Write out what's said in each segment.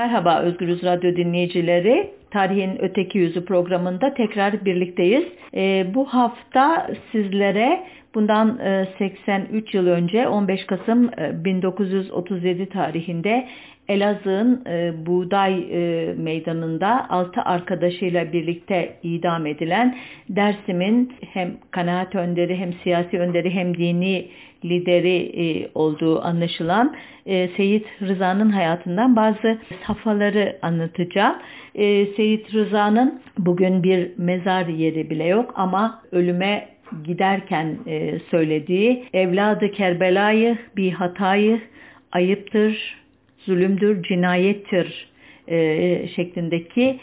Merhaba Özgürüz Radyo dinleyicileri. Tarihin Öteki Yüzü programında tekrar birlikteyiz. E, bu hafta sizlere bundan e, 83 yıl önce 15 Kasım e, 1937 tarihinde Elazığ'ın e, Buğday e, Meydanı'nda altı arkadaşıyla birlikte idam edilen Dersim'in hem kanaat önderi hem siyasi önderi hem dini lideri e, olduğu anlaşılan e, Seyit Rıza'nın hayatından bazı safhaları anlatacağım. E, Seyit Rıza'nın bugün bir mezar yeri bile yok ama ölüme giderken söylediği evladı Kerbela'yı bir hatayı ayıptır, zulümdür, cinayettir şeklindeki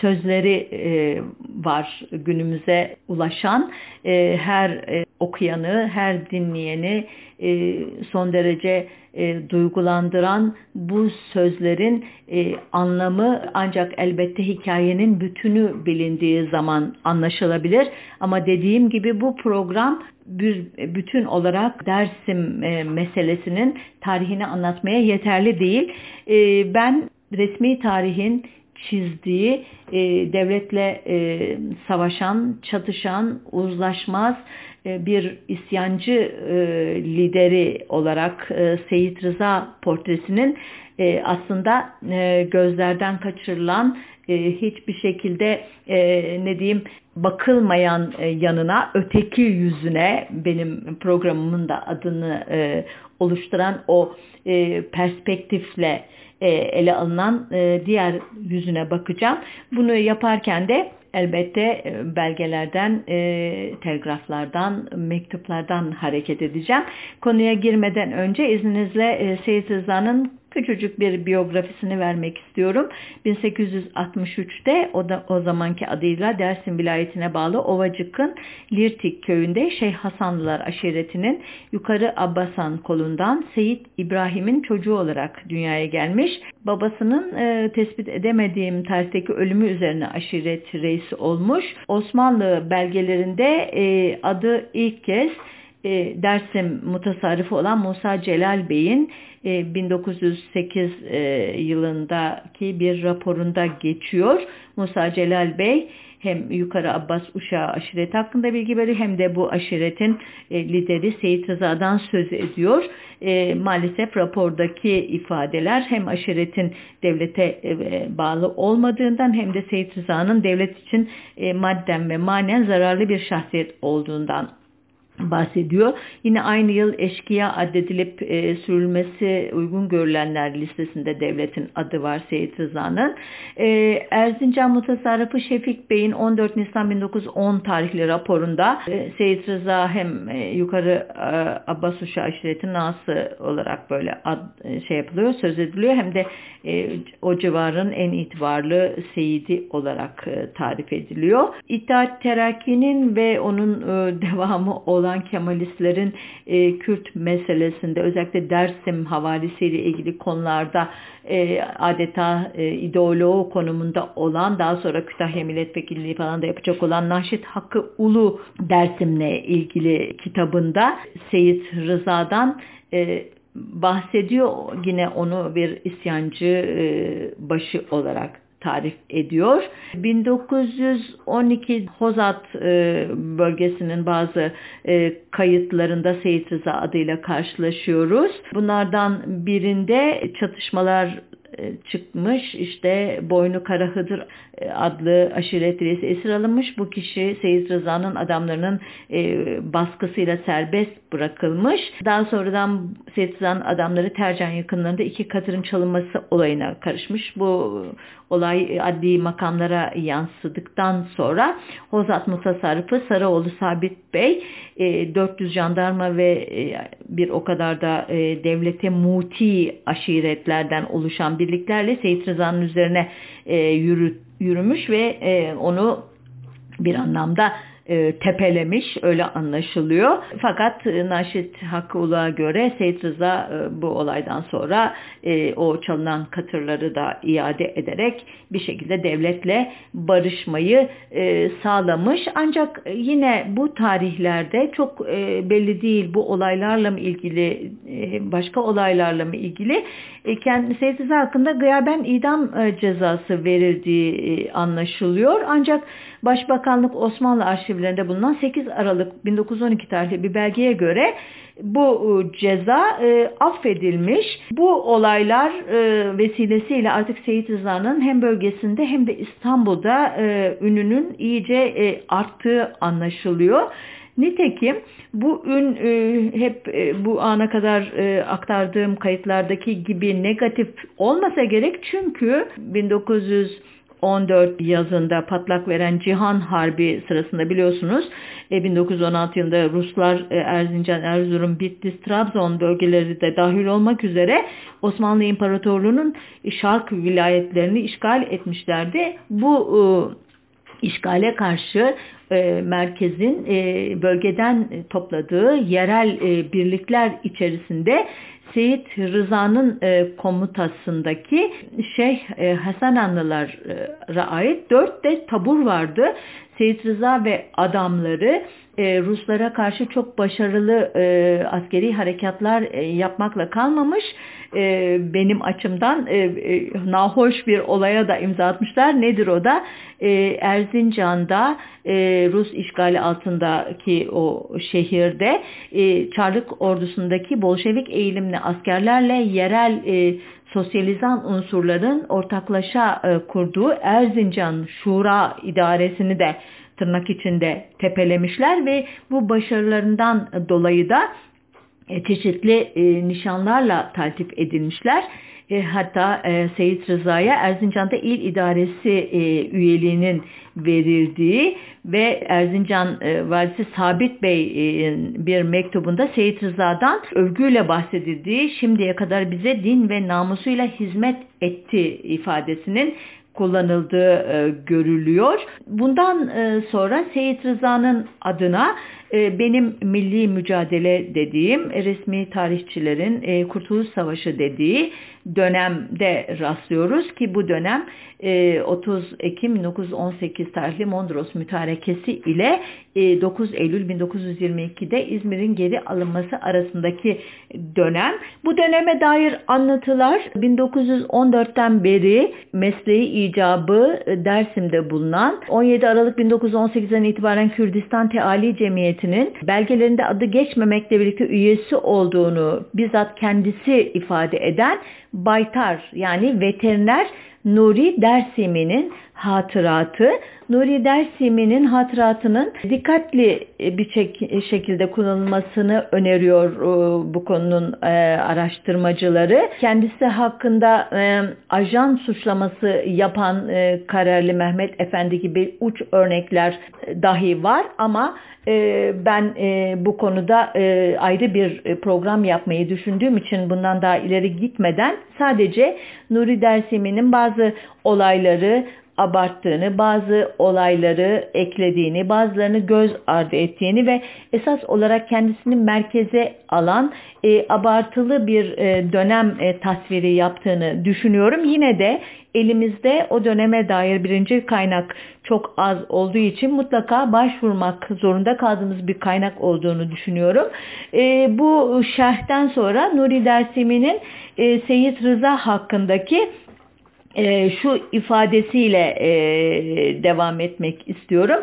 sözleri e, var günümüze ulaşan e, her e, okuyanı, her dinleyeni e, son derece e, duygulandıran bu sözlerin e, anlamı ancak elbette hikayenin bütünü bilindiği zaman anlaşılabilir. Ama dediğim gibi bu program bir bütün olarak Dersim e, meselesinin tarihini anlatmaya yeterli değil. E, ben resmi tarihin çizdiği e, devletle e, savaşan, çatışan, uzlaşmaz e, bir isyancı e, lideri olarak e, Seyit Rıza portresinin e, aslında e, gözlerden kaçırılan e, hiçbir şekilde e, ne diyeyim bakılmayan e, yanına öteki yüzüne benim programımın da adını e, oluşturan o e, perspektifle e, ele alınan e, diğer yüzüne bakacağım. Bunu yaparken de elbette e, belgelerden, e, telgraflardan, mektuplardan hareket edeceğim. Konuya girmeden önce izninizle e, Seyit Rıza'nın küçücük bir biyografisini vermek istiyorum. 1863'te o, da, o zamanki adıyla Dersim vilayetine bağlı Ovacık'ın Lirtik köyünde Şeyh Hasanlılar aşiretinin Yukarı Abbasan kolundan Seyit İbrahim'in çocuğu olarak dünyaya gelmiş. Babasının e, tespit edemediğim tarihteki ölümü üzerine aşiret reisi olmuş. Osmanlı belgelerinde e, adı ilk kez e, Dersim mutasarrıfı olan Musa Celal Bey'in 1908 e, e, yılındaki bir raporunda geçiyor. Musa Celal Bey hem Yukarı Abbas Uşağı aşireti hakkında bilgi veriyor hem de bu aşiretin lideri Seyit Rıza'dan söz ediyor. E, maalesef rapordaki ifadeler hem aşiretin devlete e, bağlı olmadığından hem de Seyit Rıza'nın devlet için e, madden ve manen zararlı bir şahsiyet olduğundan bahsediyor. Yine aynı yıl eşkıya addedilip e, sürülmesi uygun görülenler listesinde devletin adı var Seyit Rıza'nın. E, Erzincan Mutasarrıfı Şefik Bey'in 14 Nisan 1910 tarihli raporunda e, Seyit Rıza hem e, yukarı e, Abbas Uşa aşiretin nası olarak böyle ad, e, şey yapılıyor, söz ediliyor hem de e, o civarın en itibarlı seyidi olarak e, tarif ediliyor. İttihat Terakki'nin ve onun e, devamı olan olan Kemalistlerin e, Kürt meselesinde özellikle Dersim havalisiyle ilgili konularda e, adeta e, ideoloğu konumunda olan daha sonra Kütahya Milletvekilliği falan da yapacak olan Naşit Hakkı Ulu Dersim'le ilgili kitabında Seyit Rıza'dan e, bahsediyor. Yine onu bir isyancı e, başı olarak tarif ediyor. 1912 Hozat e, bölgesinin bazı e, kayıtlarında Seyit Rıza adıyla karşılaşıyoruz. Bunlardan birinde çatışmalar e, çıkmış. İşte Boynu Karahıdır e, adlı aşiret reisi esir alınmış. Bu kişi Seyit Rıza'nın adamlarının e, baskısıyla serbest bırakılmış. Daha sonradan Seyit Rıza'nın adamları Tercan yakınlarında iki katırın çalınması olayına karışmış. Bu olay adli makamlara yansıdıktan sonra Hozat Mutasarrıfı Sarıoğlu Sabit Bey 400 jandarma ve bir o kadar da devlete muti aşiretlerden oluşan birliklerle Seyit Rıza'nın üzerine yürü, yürümüş ve onu bir anlamda e, tepelemiş öyle anlaşılıyor. Fakat e, Naşit Hakkıulah'a göre Seyit Rıza e, bu olaydan sonra e, o çalınan katırları da iade ederek bir şekilde devletle barışmayı e, sağlamış. Ancak yine bu tarihlerde çok e, belli değil bu olaylarla mı ilgili e, başka olaylarla mı ilgili e, kendi Seyit Rıza hakkında gıyaben idam e, cezası verildiği e, anlaşılıyor. Ancak Başbakanlık Osmanlı arşivlerinde bulunan 8 Aralık 1912 tarihli bir belgeye göre bu ceza e, affedilmiş. Bu olaylar e, vesilesiyle artık Seyit Rıza'nın hem bölgesinde hem de İstanbul'da e, ününün iyice e, arttığı anlaşılıyor. Nitekim bu ün e, hep e, bu ana kadar e, aktardığım kayıtlardaki gibi negatif olmasa gerek çünkü 1900 14 yazında patlak veren Cihan Harbi sırasında biliyorsunuz 1916 yılında Ruslar Erzincan, Erzurum, Bitlis, Trabzon bölgeleri de dahil olmak üzere Osmanlı İmparatorluğu'nun şark vilayetlerini işgal etmişlerdi. Bu işgale karşı e, merkezin e, bölgeden topladığı yerel e, birlikler içerisinde Seyit Rıza'nın e, komutasındaki Şeyh e, Hasananlılara ait dört de tabur vardı. Seyit Rıza ve adamları e, Ruslara karşı çok başarılı e, askeri harekatlar e, yapmakla kalmamış. E, benim açımdan e, e, nahoş bir olaya da imza atmışlar. Nedir o da? E, Erzincan'da e, Rus işgali altındaki o şehirde e, Çarlık ordusundaki Bolşevik eğilimli askerlerle yerel e, sosyalizan unsurların ortaklaşa e, kurduğu Erzincan Şura idaresini de tırnak içinde tepelemişler ve bu başarılarından dolayı da çeşitli e, nişanlarla taltif edilmişler. E, hatta e, Seyit Rıza'ya Erzincan'da il idaresi e, üyeliğinin verildiği ve Erzincan e, valisi Sabit Bey'in bir mektubunda Seyit Rıza'dan övgüyle bahsedildiği şimdiye kadar bize din ve namusuyla hizmet etti ifadesinin kullanıldığı e, görülüyor. Bundan e, sonra Seyit Rıza'nın adına e, benim milli mücadele dediğim resmi tarihçilerin e, Kurtuluş Savaşı dediği dönemde rastlıyoruz ki bu dönem 30 e, Ekim 1918 tarihli Mondros mütarekesi ile 9 Eylül 1922'de İzmir'in geri alınması arasındaki dönem. Bu döneme dair anlatılar 1914'ten beri mesleği icabı Dersim'de bulunan 17 Aralık 1918'den itibaren Kürdistan Teali Cemiyeti'nin belgelerinde adı geçmemekle birlikte üyesi olduğunu bizzat kendisi ifade eden Baytar yani veteriner Nuri Dersimi'nin hatıratı. Nuri Dersimi'nin hatıratının dikkatli bir şekilde kullanılmasını öneriyor e, bu konunun e, araştırmacıları. Kendisi hakkında e, ajan suçlaması yapan Kararlı Mehmet Efendi gibi uç örnekler dahi var ama ben bu konuda ayrı bir program yapmayı düşündüğüm için bundan daha ileri gitmeden sadece Nuri Dersimi'nin bazı olayları abarttığını, bazı olayları eklediğini, bazılarını göz ardı ettiğini ve esas olarak kendisini merkeze alan e, abartılı bir e, dönem e, tasviri yaptığını düşünüyorum. Yine de elimizde o döneme dair birinci kaynak çok az olduğu için mutlaka başvurmak zorunda kaldığımız bir kaynak olduğunu düşünüyorum. E, bu şerhten sonra Nuri Dersimi'nin e, Seyit Rıza hakkındaki e, şu ifadesiyle e, devam etmek istiyorum.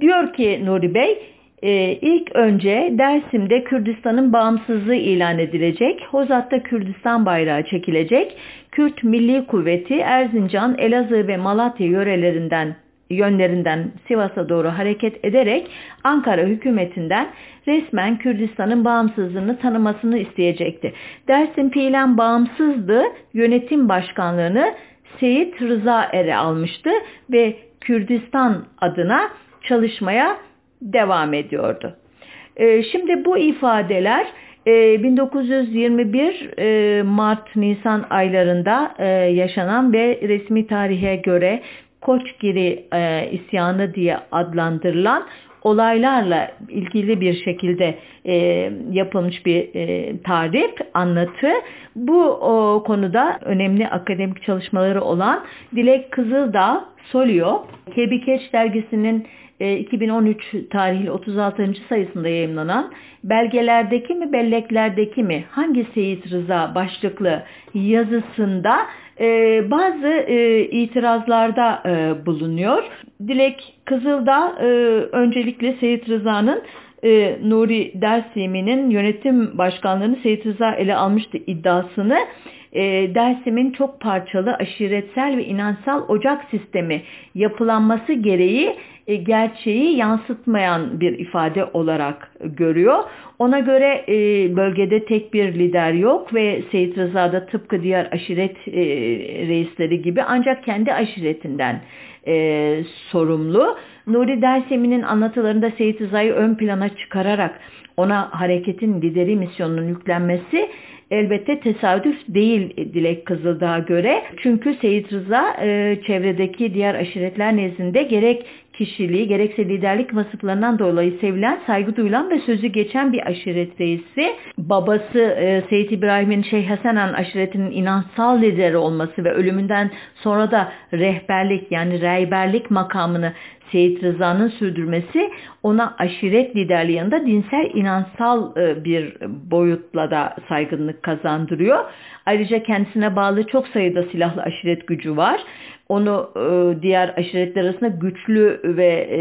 Diyor ki Nuri Bey, e, ilk önce Dersim'de Kürdistan'ın bağımsızlığı ilan edilecek, Hozat'ta Kürdistan bayrağı çekilecek, Kürt Milli Kuvveti Erzincan, Elazığ ve Malatya yörelerinden yönlerinden Sivas'a doğru hareket ederek Ankara hükümetinden resmen Kürdistan'ın bağımsızlığını tanımasını isteyecekti. Dersim fiilen bağımsızdı, yönetim başkanlığını Seyit Rıza Ere almıştı ve Kürdistan adına çalışmaya devam ediyordu. Ee, şimdi bu ifadeler 1921 e, e, Mart-Nisan aylarında e, yaşanan ve resmi tarihe göre Koçgiri isyanı diye adlandırılan olaylarla ilgili bir şekilde e, yapılmış bir e, tarif, anlatı. Bu o, konuda önemli akademik çalışmaları olan Dilek Kızıldağ Solio, Kebikeç dergisinin 2013 e, tarihli 36. sayısında yayınlanan belgelerdeki mi belleklerdeki mi hangi Seyit Rıza başlıklı yazısında e, bazı e, itirazlarda bulunuyor. Dilek Kızıl'da öncelikle Seyit Rıza'nın Nuri Dersimi'nin yönetim başkanlığını Seyit Rıza ele almıştı iddiasını e, Dersim'in çok parçalı aşiretsel ve inansal ocak sistemi yapılanması gereği e, gerçeği yansıtmayan bir ifade olarak görüyor. Ona göre e, bölgede tek bir lider yok ve Seyit Rıza da tıpkı diğer aşiret e, reisleri gibi ancak kendi aşiretinden e, sorumlu. Nuri Dersemi'nin anlatılarında Seyit Rıza'yı ön plana çıkararak ona hareketin lideri misyonunun yüklenmesi elbette tesadüf değil Dilek Kızıldağ'a göre. Çünkü Seyit Rıza e, çevredeki diğer aşiretler nezdinde gerek kişiliği gerekse liderlik vasıflarından dolayı sevilen, saygı duyulan ve sözü geçen bir aşiret reisi. Babası e, Seyit İbrahim'in Şeyh Hasan Han aşiretinin inansal lideri olması ve ölümünden sonra da rehberlik yani rehberlik makamını Seyit Rıza'nın sürdürmesi ona aşiret liderliği yanında dinsel inansal e, bir boyutla da saygınlık kazandırıyor. Ayrıca kendisine bağlı çok sayıda silahlı aşiret gücü var. Onu e, diğer aşiretler arasında güçlü ve e,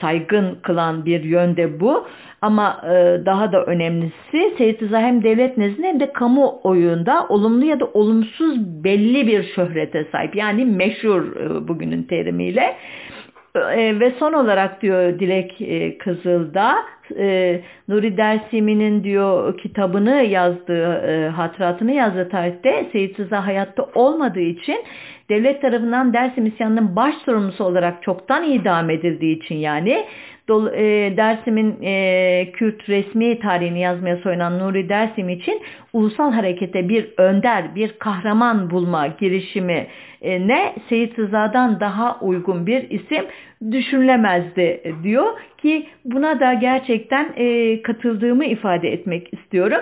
saygın kılan bir yönde bu. Ama daha da önemlisi Seyit Rıza hem devlet nezdinde hem de kamu oyunda olumlu ya da olumsuz belli bir şöhrete sahip. Yani meşhur bugünün terimiyle. E, ve son olarak diyor Dilek e, Kızıl'da e, Nuri Dersimi'nin diyor kitabını yazdığı, e, hatıratını yazdığı tarihte Seyit Rıza hayatta olmadığı için devlet tarafından Dersim isyanının baş sorumlusu olarak çoktan idam edildiği için yani e, Dersim'in e, Kürt resmi tarihini yazmaya soyunan Nuri Dersim için ulusal harekete bir önder, bir kahraman bulma girişimi ne Seyit Rıza'dan daha uygun bir isim düşünülemezdi diyor ki buna da gerçekten e, katıldığımı ifade etmek istiyorum.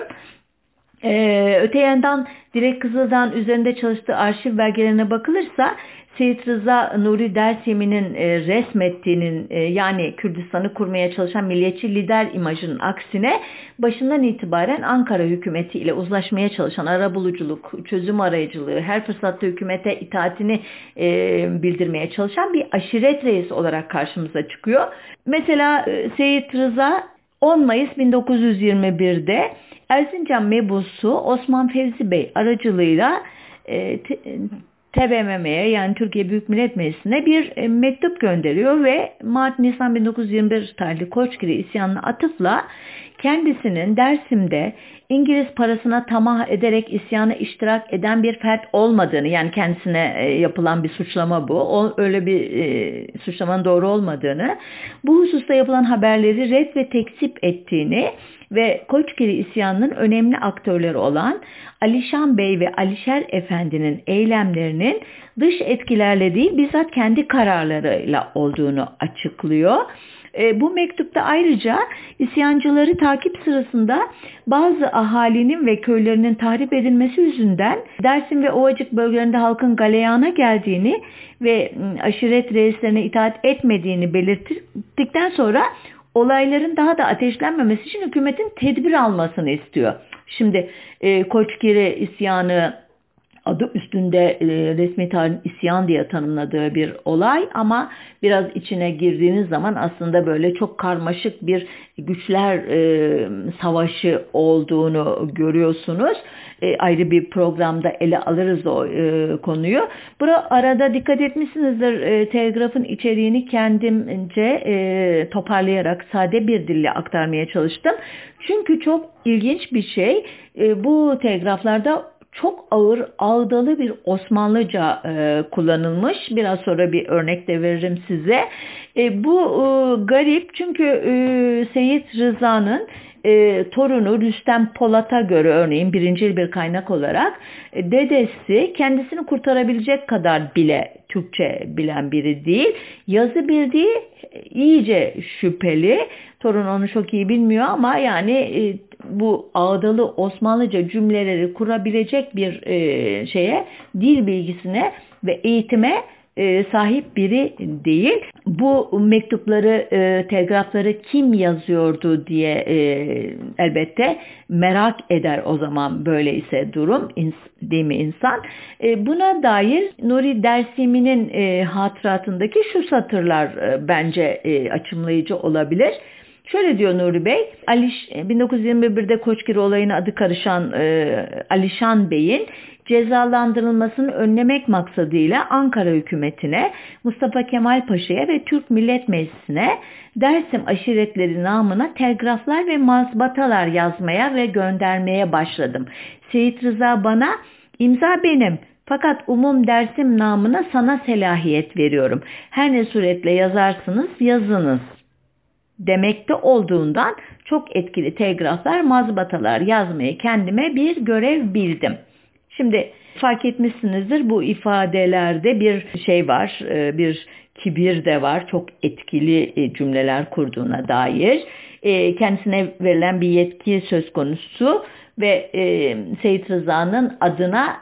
Ee, öte yandan Dilek Kızıl'dan üzerinde çalıştığı arşiv belgelerine bakılırsa Seyit Rıza Nuri Dersimi'nin e, resmettiğinin e, yani Kürdistan'ı kurmaya çalışan milliyetçi lider imajının aksine başından itibaren Ankara hükümeti ile uzlaşmaya çalışan arabuluculuk, çözüm arayıcılığı, her fırsatta hükümete itaatini e, bildirmeye çalışan bir aşiret reisi olarak karşımıza çıkıyor. Mesela e, Seyit Rıza 10 Mayıs 1921'de Erzincan mebusu Osman Fevzi Bey aracılığıyla e, TBMM'ye yani Türkiye Büyük Millet Meclisi'ne bir e, mektup gönderiyor ve Mart Nisan 1921 tarihli Koçgiri isyanına atıfla kendisinin Dersim'de İngiliz parasına tamah ederek isyana iştirak eden bir fert olmadığını yani kendisine e, yapılan bir suçlama bu. O, öyle bir e, suçlamanın doğru olmadığını, bu hususta yapılan haberleri red ve tekzip ettiğini ve Koçgiri isyanının önemli aktörleri olan Alişan Bey ve Alişer Efendi'nin eylemlerinin dış etkilerle değil bizzat kendi kararlarıyla olduğunu açıklıyor. E, bu mektupta ayrıca isyancıları takip sırasında bazı ahalinin ve köylerinin tahrip edilmesi yüzünden Dersim ve Ovacık bölgelerinde halkın galeyana geldiğini ve ıı, aşiret reislerine itaat etmediğini belirttikten sonra olayların daha da ateşlenmemesi için hükümetin tedbir almasını istiyor. Şimdi e, Koçgiri isyanı adı üstünde e, resmi tarihin isyan diye tanımladığı bir olay ama biraz içine girdiğiniz zaman aslında böyle çok karmaşık bir güçler e, savaşı olduğunu görüyorsunuz. E, ayrı bir programda ele alırız o e, konuyu. Burada arada dikkat etmişsinizdir e, telgrafın içeriğini kendimce e, toparlayarak sade bir dille aktarmaya çalıştım. Çünkü çok ilginç bir şey. E, bu telgraflarda çok ağır ağdalı bir Osmanlıca e, kullanılmış. Biraz sonra bir örnek de veririm size. E, bu e, garip çünkü e, Seyit Rıza'nın e, torunu Rüstem Polat'a göre örneğin birincil bir kaynak olarak e, dedesi kendisini kurtarabilecek kadar bile Türkçe bilen biri değil. Yazı bildiği iyice şüpheli. Torun onu çok iyi bilmiyor ama yani e, bu ağdalı Osmanlıca cümleleri kurabilecek bir e, şeye, dil bilgisine ve eğitime e, sahip biri değil. Bu mektupları, e, telgrafları kim yazıyordu diye e, elbette merak eder o zaman böyle ise durum değil mi insan? Buna dair Nuri Dersimi'nin hatıratındaki şu satırlar bence açımlayıcı olabilir. Şöyle diyor Nuri Bey, Aliş, 1921'de Koçgiri olayına adı karışan e, Alişan Bey'in cezalandırılmasını önlemek maksadıyla Ankara hükümetine, Mustafa Kemal Paşa'ya ve Türk Millet Meclisi'ne Dersim aşiretleri namına telgraflar ve mazbatalar yazmaya ve göndermeye başladım. Seyit Rıza bana imza benim fakat umum dersim namına sana selahiyet veriyorum. Her ne suretle yazarsınız yazınız demekte olduğundan çok etkili telgraflar, mazbatalar yazmayı kendime bir görev bildim. Şimdi fark etmişsinizdir bu ifadelerde bir şey var, e, bir kibir de var. Çok etkili e, cümleler kurduğuna dair. E, kendisine verilen bir yetki söz konusu ve Seyit Rıza'nın adına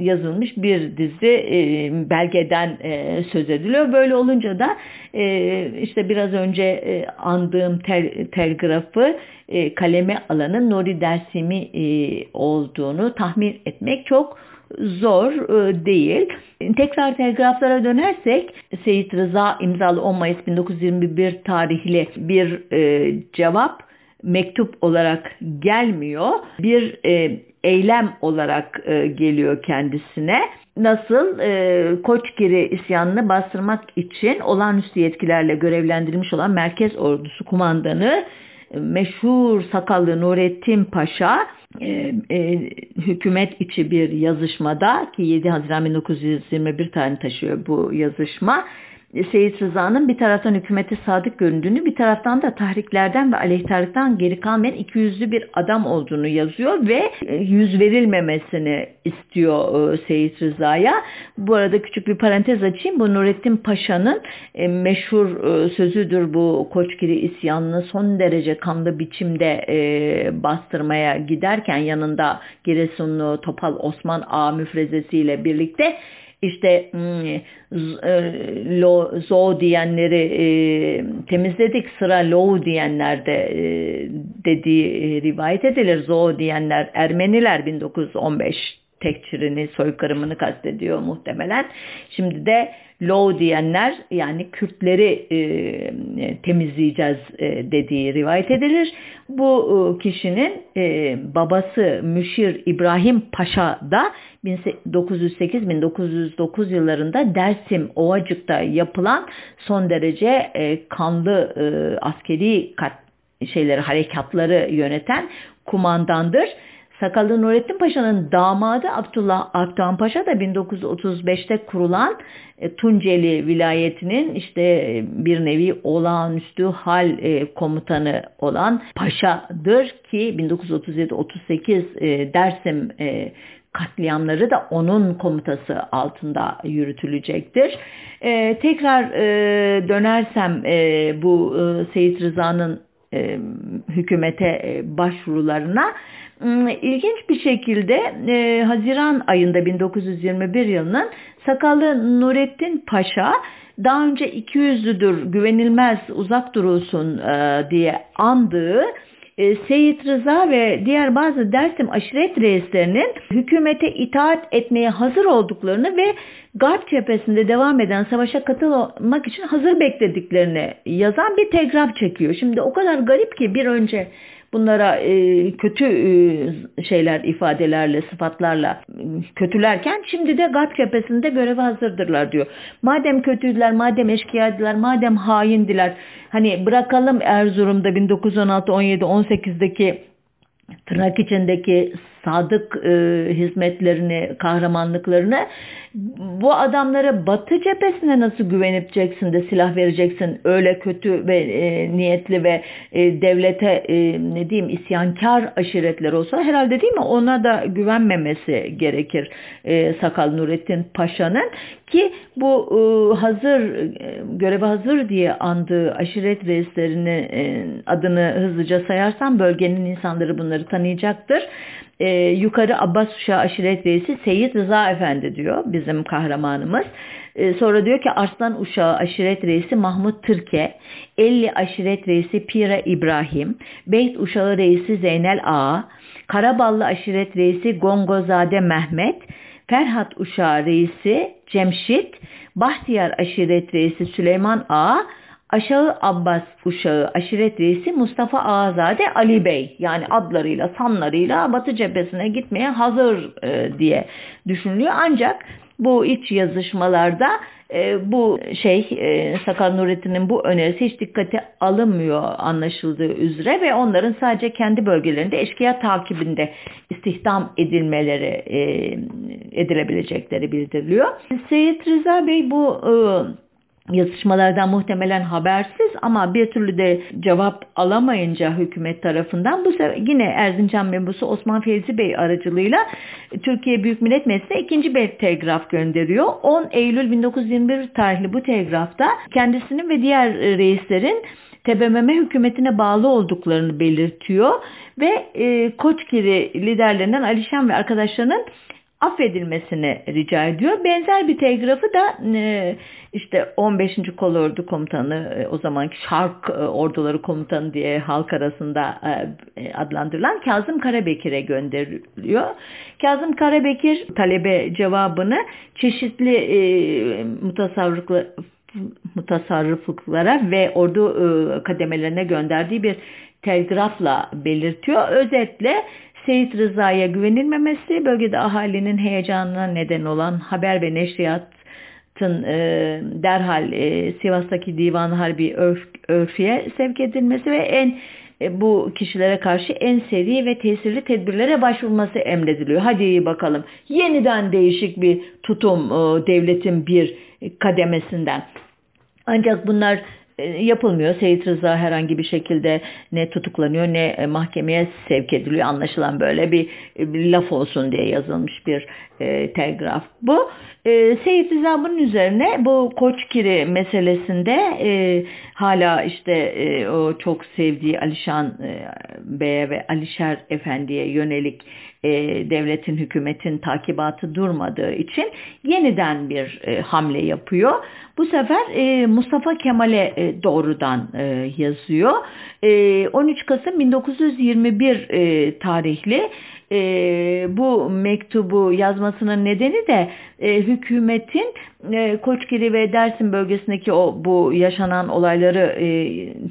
yazılmış bir dizi e, belgeden e, söz ediliyor. Böyle olunca da e, işte biraz önce e, andığım tel, telgrafı e, kaleme alanın Nuri Dersimi e, olduğunu tahmin etmek çok zor e, değil. Tekrar telgraflara dönersek Seyit Rıza imzalı 10 Mayıs 1921 tarihli bir e, cevap mektup olarak gelmiyor. Bir e, eylem olarak e, geliyor kendisine. Nasıl e, Koçgiri isyanını bastırmak için olağanüstü yetkilerle görevlendirilmiş olan Merkez Ordusu Kumandanı e, meşhur sakallı Nurettin Paşa e, e, hükümet içi bir yazışmada ki 7 Haziran 1921 tarihini taşıyor bu yazışma Seyit Rıza'nın bir taraftan hükümete sadık göründüğünü bir taraftan da tahriklerden ve aleyhtarlıktan geri kalmayan iki yüzlü bir adam olduğunu yazıyor ve e, yüz verilmemesini istiyor e, Seyit Rıza'ya. Bu arada küçük bir parantez açayım. Bu Nurettin Paşa'nın e, meşhur sözüdür bu Koçgiri isyanını son derece kanlı biçimde bastırmaya giderken yanında Giresunlu Topal Osman Ağa müfrezesiyle birlikte işte hmm, e, lo, zo diyenleri e, temizledik sıra low diyenler de e, dediği rivayet edilir. Zo diyenler Ermeniler 1915 tekçirini soykırımını kastediyor muhtemelen. Şimdi de Low diyenler yani Kürtleri e, temizleyeceğiz e, dediği rivayet edilir. Bu e, kişinin e, babası Müşir İbrahim Paşa da 1908-1909 yıllarında Dersim Ovacık'ta yapılan son derece e, kanlı e, askeri kat, şeyleri harekatları yöneten kumandandır. Sakallı Nurettin Paşa'nın damadı Abdullah Akdoğan Paşa da 1935'te kurulan e, Tunceli vilayetinin işte e, bir nevi olağanüstü hal e, komutanı olan paşadır ki 1937-38 e, Dersim katliamları da onun komutası altında yürütülecektir. E, tekrar e, dönersem e, bu e, Seyit Rıza'nın e, hükümete e, başvurularına ilginç bir şekilde e, Haziran ayında 1921 yılının Sakallı Nurettin Paşa daha önce 200'lüdür güvenilmez uzak durulsun e, diye andığı e, Seyit Rıza ve diğer bazı Dersim aşiret reislerinin hükümete itaat etmeye hazır olduklarını ve Garp cephesinde devam eden savaşa katılmak için hazır beklediklerini yazan bir telgraf çekiyor. Şimdi o kadar garip ki bir önce bunlara e, kötü e, şeyler ifadelerle, sıfatlarla e, kötülerken şimdi de Garp cephesinde göreve hazırdırlar diyor. Madem kötüydüler, madem eşkıyaydılar, madem haindiler hani bırakalım Erzurum'da 1916, 17, 18'deki tırnak içindeki sadık e, hizmetlerini, kahramanlıklarını bu adamlara batı cephesine nasıl güveneceksin de silah vereceksin? Öyle kötü ve e, niyetli ve e, devlete e, ne diyeyim isyankar aşiretler olsa herhalde değil mi? Ona da güvenmemesi gerekir e, Sakal Nurettin Paşa'nın. Ki bu e, hazır e, göreve hazır diye andığı aşiret reislerinin e, adını hızlıca sayarsam bölgenin insanları bunları tanıyacaktır e, yukarı Abbas Uşağı aşiret reisi Seyyid Rıza Efendi diyor bizim kahramanımız. E, sonra diyor ki Arslan Uşağı aşiret reisi Mahmut Türke, Elli aşiret reisi Pira İbrahim, Beyt Uşağı reisi Zeynel Ağa, Karaballı aşiret reisi Gongozade Mehmet, Ferhat Uşağı reisi Cemşit, Bahtiyar aşiret reisi Süleyman Ağa, Aşağı Abbas uşağı aşiret reisi Mustafa Ağazade Ali Bey yani adlarıyla sanlarıyla Batı cephesine gitmeye hazır e, diye düşünülüyor. Ancak bu iç yazışmalarda e, bu şey e, Sakal Nurettin'in bu önerisi hiç dikkate alınmıyor anlaşıldığı üzere ve onların sadece kendi bölgelerinde eşkıya takibinde istihdam edilmeleri e, edilebilecekleri bildiriliyor. Seyit Rıza Bey bu e, yazışmalardan muhtemelen habersiz ama bir türlü de cevap alamayınca hükümet tarafından bu sefer yine Erzincan membusu Osman Fevzi Bey aracılığıyla Türkiye Büyük Millet Meclisi'ne ikinci bir telgraf gönderiyor. 10 Eylül 1921 tarihli bu telgrafta kendisinin ve diğer reislerin TBMM hükümetine bağlı olduklarını belirtiyor ve e, Koçgiri liderlerinden Alişan ve arkadaşlarının affedilmesini rica ediyor. Benzer bir telgrafı da e, işte 15. Kolordu Komutanı e, o zamanki Şark e, Orduları Komutanı diye halk arasında adlandırılan Kazım Karabekir'e gönderiliyor. Kazım Karabekir talebe cevabını çeşitli mutasarrıflıkla mutasarrıflıklara ve ordu kademelerine gönderdiği bir telgrafla belirtiyor. Özetle Seyit Rıza'ya güvenilmemesi bölgede ahalinin heyecanına neden olan haber ve neşriyatın e, derhal e, Sivas'taki Divan Harbi örf, örfüye sevk edilmesi ve en e, bu kişilere karşı en seri ve tesirli tedbirlere başvurması emrediliyor. Hadi bakalım yeniden değişik bir tutum e, devletin bir kademesinden. Ancak bunlar yapılmıyor. Seyit Rıza herhangi bir şekilde ne tutuklanıyor ne e, mahkemeye sevk ediliyor. Anlaşılan böyle bir, e, bir laf olsun diye yazılmış bir e, telgraf bu. E, Seyit Rıza bunun üzerine bu Koçkiri meselesinde e, hala işte e, o çok sevdiği Alişan e, Bey'e ve Alişer Efendi'ye yönelik e, devletin, hükümetin takibatı durmadığı için yeniden bir e, hamle yapıyor. Bu sefer e, Mustafa Kemal'e e, doğrudan e, yazıyor. E, 13 Kasım 1921 e, tarihli e, bu mektubu yazmasının nedeni de e, hükümetin e, Koçgiri ve Dersim bölgesindeki o bu yaşanan olayları e,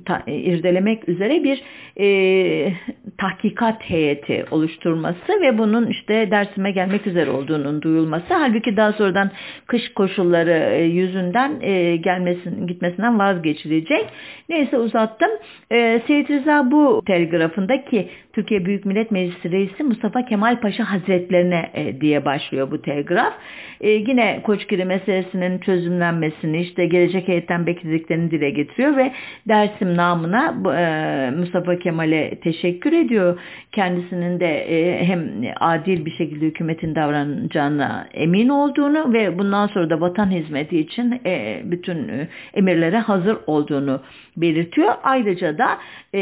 ta, e, irdelemek üzere bir e, tahkikat heyeti oluşturması ve bunun işte Dersim'e gelmek üzere olduğunun duyulması. Halbuki daha sonradan kış koşulları e, yüzünden e, gelmesin gitmesinden vazgeçilecek. Neyse uzattım. E, Seyit Rıza bu telgrafındaki Türkiye Büyük Millet Meclisi Reisi Mustafa Kemal Paşa Hazretlerine e, diye başlıyor bu telgraf. E, yine Koçgiri meselesinin çözümlenmesini işte gelecek heyetten beklediklerini dile getiriyor ve Dersim namına e, Mustafa Kemal'e teşekkür ediyor. Kendisinin de e, hem adil bir şekilde hükümetin davranacağına emin olduğunu ve bundan sonra da vatan hizmeti için e, bütün emirlere hazır olduğunu belirtiyor. Ayrıca da e,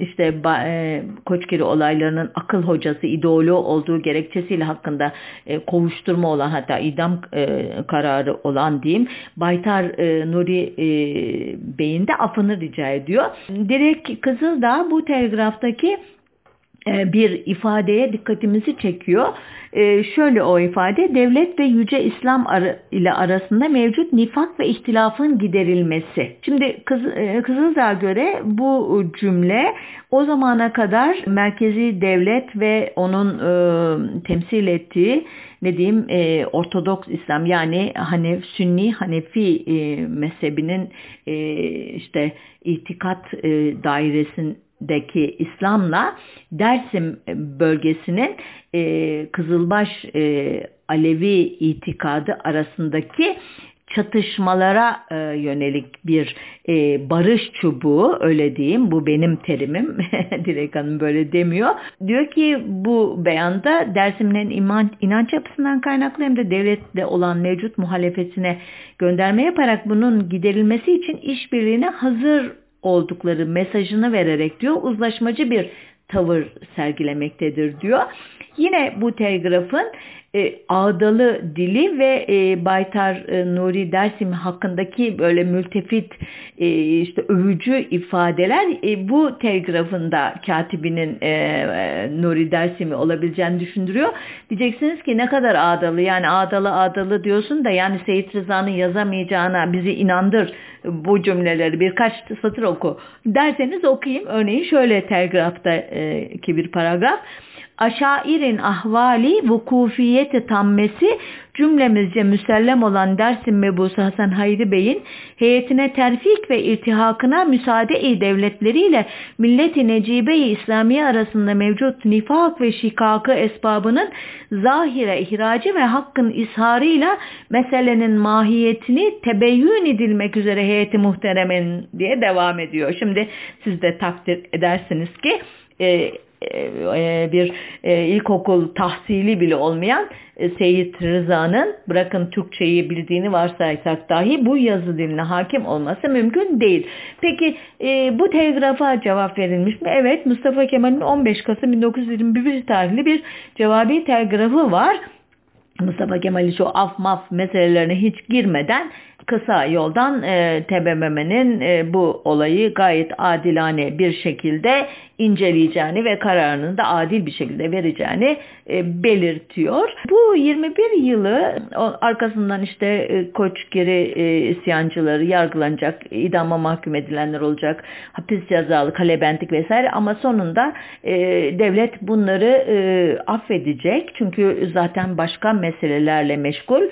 işte e, Koçgiri olaylarının akıl hocası, ideoloğu olduğu gerekçesiyle hakkında e, kovuşturma olan hatta idam e, kararı olan diyeyim Baytar e, Nuri e, Bey'in de affını rica ediyor. Direkt Kızıldağ bu telgraftaki bir ifadeye dikkatimizi çekiyor. Ee, şöyle o ifade, devlet ve yüce İslam ile arasında mevcut nifak ve ihtilafın giderilmesi. Şimdi Kız, e, göre bu cümle o zamana kadar merkezi devlet ve onun e, temsil ettiği ne diyeyim e, Ortodoks İslam yani Hanef, Sünni Hanefi e, mezhebinin e, işte itikat e, dairesin deki İslam'la Dersim bölgesinin e, Kızılbaş e, Alevi itikadı arasındaki çatışmalara e, yönelik bir e, barış çubuğu öyle diyeyim bu benim terimim Dilek Hanım böyle demiyor. Diyor ki bu beyanda Dersim'in iman, inanç yapısından kaynaklı hem de devletle olan mevcut muhalefetine gönderme yaparak bunun giderilmesi için işbirliğine hazır oldukları mesajını vererek diyor uzlaşmacı bir tavır sergilemektedir diyor. Yine bu telgrafın e, ağdalı dili ve e, Baytar e, Nuri Dersim hakkındaki böyle mültefit e, işte övücü ifadeler e, bu telgrafında katibinin e, e, Nuri Dersim'i olabileceğini düşündürüyor. Diyeceksiniz ki ne kadar ağdalı yani ağdalı ağdalı diyorsun da yani Seyit Rıza'nın yazamayacağına bizi inandır bu cümleleri birkaç satır oku derseniz okuyayım. Örneğin şöyle telgraftaki bir paragraf aşairin ahvali vukufiyeti tammesi cümlemizce müsellem olan Dersim mebusu Hasan Hayri Bey'in heyetine terfik ve irtihakına müsaade-i devletleriyle millet-i necibe-i İslamiye arasında mevcut nifak ve şikakı esbabının zahire ihracı ve hakkın isharıyla meselenin mahiyetini tebeyyün edilmek üzere heyeti muhteremin diye devam ediyor. Şimdi siz de takdir edersiniz ki e, bir e, ilkokul tahsili bile olmayan e, Seyit Rıza'nın bırakın Türkçeyi bildiğini varsaysak dahi bu yazı diline hakim olması mümkün değil. Peki bu telgrafa cevap verilmiş mi? Evet Mustafa Kemal'in 15 Kasım 1921 tarihli bir cevabi telgrafı var. Mustafa Kemal şu af maf meselelerine hiç girmeden kısa yoldan e, TBMM'nin e, bu olayı gayet adilane bir şekilde inceleyeceğini ve kararını da adil bir şekilde vereceğini e, belirtiyor. Bu 21 yılı arkasından işte e, Koçgiri e, isyancıları yargılanacak, idama mahkum edilenler olacak, hapis cezalı, kalebentik vesaire ama sonunda devlet bunları affedecek. Çünkü zaten başka meselelerle meşgul.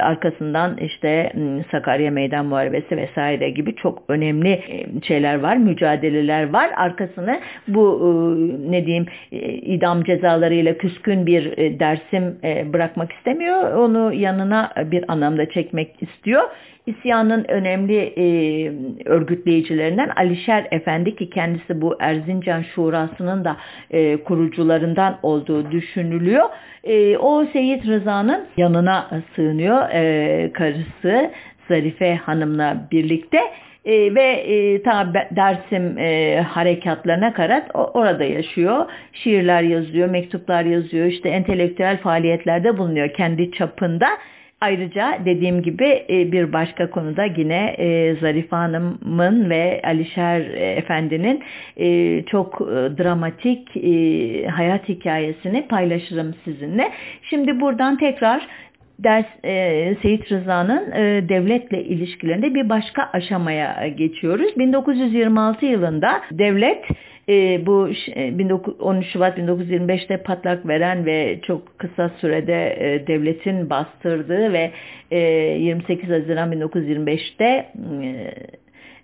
Arkasından işte Sakarya Meydan Muharebesi vesaire gibi çok önemli şeyler var, mücadeleler var. Arkasını bu e, ne diyeyim e, idam cezalarıyla küskün bir dersim bırakmak istemiyor. Onu yanına bir anlamda çekmek istiyor. İsyanın önemli e, örgütleyicilerinden Alişer Efendi ki kendisi bu Erzincan Şurası'nın da e, kurucularından olduğu düşünülüyor. E, o Seyit Rıza'nın yanına sığınıyor e, karısı Zarife Hanım'la birlikte e, ve e, ta Dersim e, harekatlarına kadar orada yaşıyor. Şiirler yazıyor, mektuplar yazıyor, işte entelektüel faaliyetlerde bulunuyor kendi çapında. Ayrıca dediğim gibi e, bir başka konuda yine e, Hanım'ın ve Alişer Efendi'nin e, çok dramatik hayat hikayesini paylaşırım sizinle. Şimdi buradan tekrar ders e, Seyit Rıza'nın e, devletle ilişkilerinde bir başka aşamaya geçiyoruz. 1926 yılında devlet e, bu e, 13 Şubat 1925'te patlak veren ve çok kısa sürede e, devletin bastırdığı ve e, 28 Haziran 1925'te e,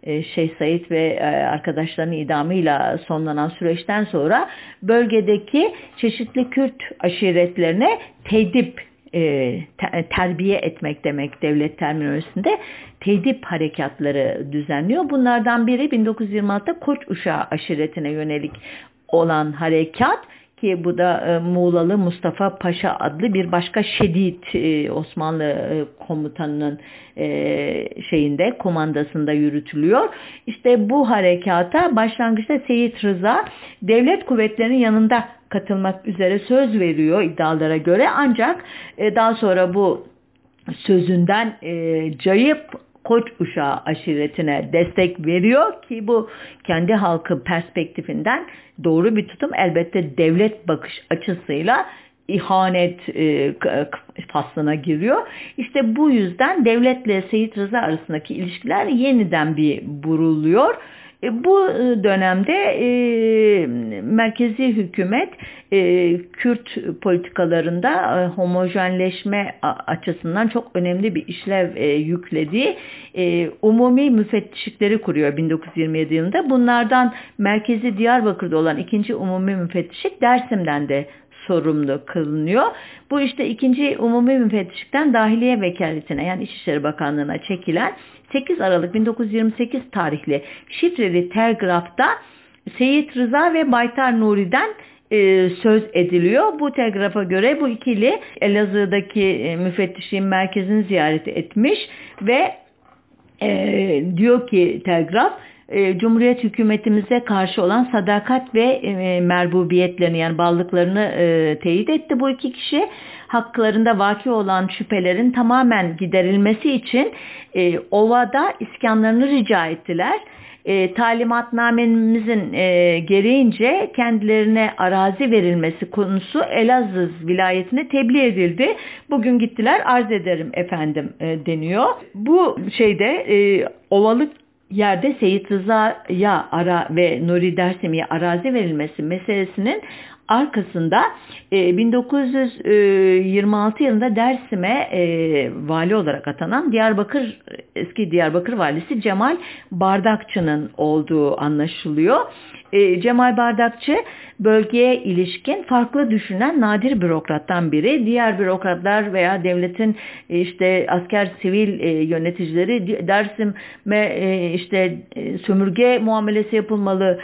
e, Şeyh Said ve e, arkadaşlarının idamıyla sonlanan süreçten sonra bölgedeki çeşitli Kürt aşiretlerine tedip e, terbiye etmek demek devlet terminolojisinde tedip harekatları düzenliyor. Bunlardan biri 1926'da Koç Uşağı aşiretine yönelik olan harekat ki bu da e, Muğlalı Mustafa Paşa adlı bir başka şedid e, Osmanlı e, komutanının e, şeyinde komandasında yürütülüyor. İşte bu harekata başlangıçta Seyit Rıza devlet kuvvetlerinin yanında katılmak üzere söz veriyor iddialara göre ancak e, daha sonra bu sözünden e, cayıp Koç uşağı aşiretine destek veriyor ki bu kendi halkı perspektifinden doğru bir tutum elbette devlet bakış açısıyla ihanet e, faslına giriyor. İşte bu yüzden devletle Seyit Rıza arasındaki ilişkiler yeniden bir buruluyor. E, bu e, dönemde e, merkezi hükümet e, Kürt politikalarında e, homojenleşme açısından çok önemli bir işlev e, yüklediği e, umumi müfettişlikleri kuruyor 1927 yılında. Bunlardan merkezi Diyarbakır'da olan ikinci umumi müfettişlik Dersim'den de sorumlu kılınıyor. Bu işte ikinci umumi müfettişlikten dahiliye vekaletine yani İçişleri Bakanlığı'na çekilen 8 Aralık 1928 tarihli şifreli telgrafta Seyit Rıza ve Baytar Nuri'den e, söz ediliyor. Bu telgrafa göre bu ikili Elazığ'daki e, müfettişliğin merkezini ziyaret etmiş ve e, diyor ki telgraf e, Cumhuriyet hükümetimize karşı olan sadakat ve e, merbubiyetlerini yani bağlılıklarını e, teyit etti bu iki kişi. Haklarında vaki olan şüphelerin tamamen giderilmesi için e, Ova'da iskanlarını rica ettiler e, talimatnamemizin e, gereğince kendilerine arazi verilmesi konusu Elazığ vilayetine tebliğ edildi. Bugün gittiler arz ederim efendim e, deniyor. Bu şeyde e, ovalık yerde Seyit Rıza'ya ara ve Nuri Dersemi'ye arazi verilmesi meselesinin arkasında 1926 e, yılında Dersim'e e, vali olarak atanan Diyarbakır eski Diyarbakır valisi Cemal Bardakçı'nın olduğu anlaşılıyor. E, Cemal Bardakçı bölgeye ilişkin farklı düşünen nadir bürokrattan biri. Diğer bürokratlar veya devletin e, işte asker sivil e, yöneticileri Dersim'e e, işte sömürge muamelesi yapılmalı,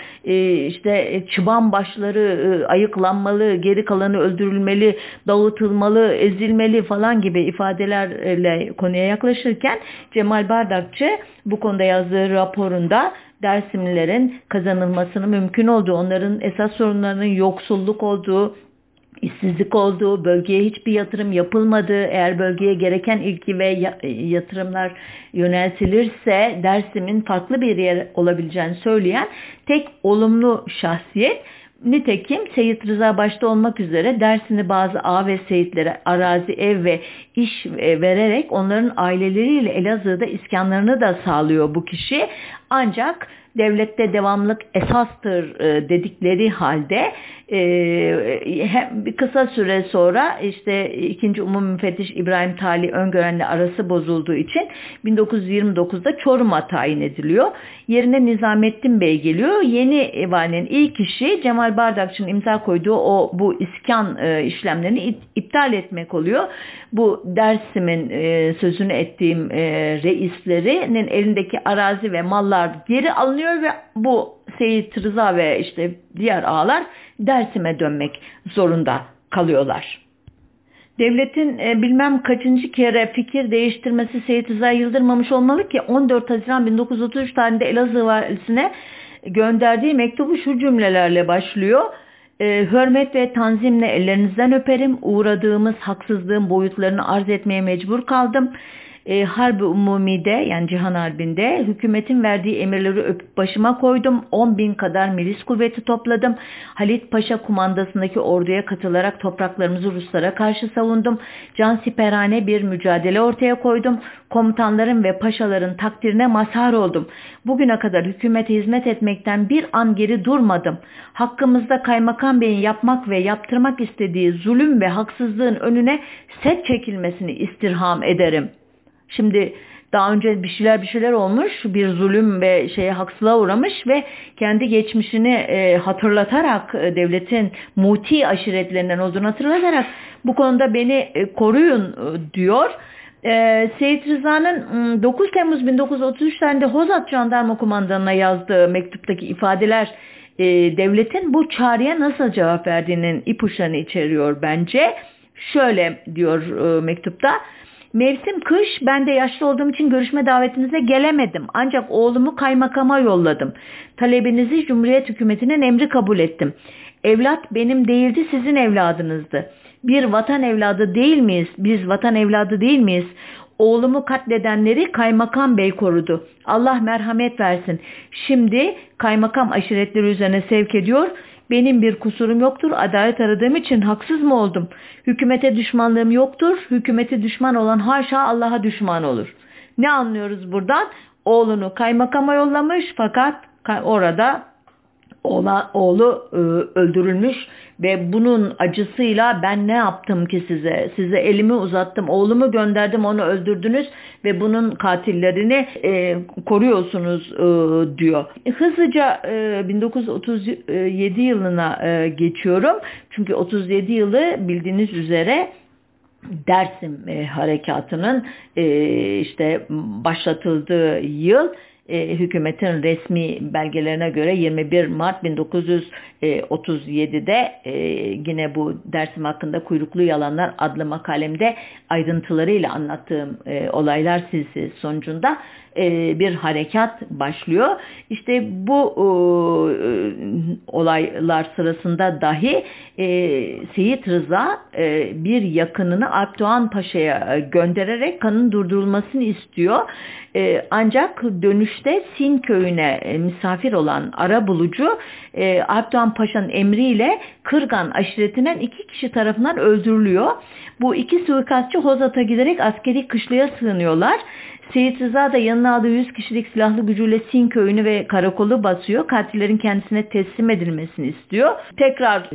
işte çıban başları ayıklanmalı, geri kalanı öldürülmeli, dağıtılmalı, ezilmeli falan gibi ifadelerle konuya yaklaşırken Cemal Bardakçı bu konuda yazdığı raporunda Dersimlilerin kazanılmasını mümkün olduğu, onların esas sorunlarının yoksulluk olduğu, işsizlik olduğu, bölgeye hiçbir yatırım yapılmadığı, eğer bölgeye gereken ilgi ve yatırımlar yöneltilirse Dersim'in farklı bir yer olabileceğini söyleyen tek olumlu şahsiyet Nitekim Seyit Rıza başta olmak üzere dersini bazı ağ ve seyitlere arazi, ev ve iş e, vererek onların aileleriyle Elazığ'da iskanlarını da sağlıyor bu kişi. Ancak devlette devamlık esastır e, dedikleri halde e, hem bir kısa süre sonra işte ikinci Umum Müfettiş İbrahim Tali Öngören'le arası bozulduğu için 1929'da Çorum'a tayin ediliyor. Yerine Nizamettin Bey geliyor. Yeni valinin ilk işi Cemal Bardakçı'nın imza koyduğu o bu iskan e, işlemlerini iptal etmek oluyor. Bu Dersim'in sözünü ettiğim reislerinin elindeki arazi ve mallar geri alınıyor ve bu Seyit Rıza ve işte diğer ağalar Dersim'e dönmek zorunda kalıyorlar. Devletin e, bilmem kaçıncı kere fikir değiştirmesi Seyit Rıza yıldırmamış olmalı ki 14 Haziran 1933 tarihinde Elazığ valisine gönderdiği mektubu şu cümlelerle başlıyor. E, hürmet ve tanzimle ellerinizden öperim. Uğradığımız haksızlığın boyutlarını arz etmeye mecbur kaldım e, Harbi Umumi'de yani Cihan Harbi'nde hükümetin verdiği emirleri öpüp başıma koydum. 10 bin kadar milis kuvveti topladım. Halit Paşa kumandasındaki orduya katılarak topraklarımızı Ruslara karşı savundum. Can siperhane bir mücadele ortaya koydum. Komutanların ve paşaların takdirine mazhar oldum. Bugüne kadar hükümete hizmet etmekten bir an geri durmadım. Hakkımızda kaymakam beyin yapmak ve yaptırmak istediği zulüm ve haksızlığın önüne set çekilmesini istirham ederim.'' Şimdi daha önce bir şeyler bir şeyler olmuş, bir zulüm ve şeye haksızlığa uğramış ve kendi geçmişini e, hatırlatarak e, devletin muti aşiretlerinden olduğunu hatırlatarak bu konuda beni e, koruyun e, diyor. E, Seyit Rıza'nın 9 Temmuz 1933 tarihinde Hozat Jandarma Kumandanı'na yazdığı mektuptaki ifadeler e, devletin bu çağrıya nasıl cevap verdiğinin ipuçlarını içeriyor bence. Şöyle diyor e, mektupta. Mevsim kış, ben de yaşlı olduğum için görüşme davetinize gelemedim. Ancak oğlumu kaymakama yolladım. Talebinizi Cumhuriyet hükümetinin emri kabul ettim. Evlat benim değildi, sizin evladınızdı. Bir vatan evladı değil miyiz? Biz vatan evladı değil miyiz? Oğlumu katledenleri kaymakam bey korudu. Allah merhamet versin. Şimdi kaymakam aşiretleri üzerine sevk ediyor benim bir kusurum yoktur. Adalet aradığım için haksız mı oldum? Hükümete düşmanlığım yoktur. Hükümete düşman olan haşa Allah'a düşman olur. Ne anlıyoruz buradan? Oğlunu kaymakama yollamış fakat Orada oğla, oğlu e, öldürülmüş ve bunun acısıyla ben ne yaptım ki size? Size elimi uzattım, oğlumu gönderdim, onu öldürdünüz ve bunun katillerini e, koruyorsunuz e, diyor. Hızlıca e, 1937 yılına e, geçiyorum. Çünkü 37 yılı bildiğiniz üzere Dersim e, harekatının e, işte başlatıldığı yıl e, hükümetin resmi belgelerine göre 21 Mart 1937'de e, yine bu dersim hakkında kuyruklu yalanlar adlı makalemde ayrıntılarıyla anlattığım e, olaylar silsilesi sonucunda e, bir harekat başlıyor. İşte bu e, olaylar sırasında dahi e, Seyit Rıza bir yakınını Alp Paşa'ya göndererek kanın durdurulmasını istiyor. Ancak dönüşte Sin köyüne misafir olan ara bulucu e, Paşa'nın emriyle Kırgan aşiretinden iki kişi tarafından öldürülüyor. Bu iki suikastçı Hozat'a giderek askeri kışlaya sığınıyorlar. Seyit Rıza da yanına aldığı 100 kişilik silahlı gücüyle Sin köyünü ve karakolu basıyor. Katillerin kendisine teslim edilmesini istiyor. Tekrar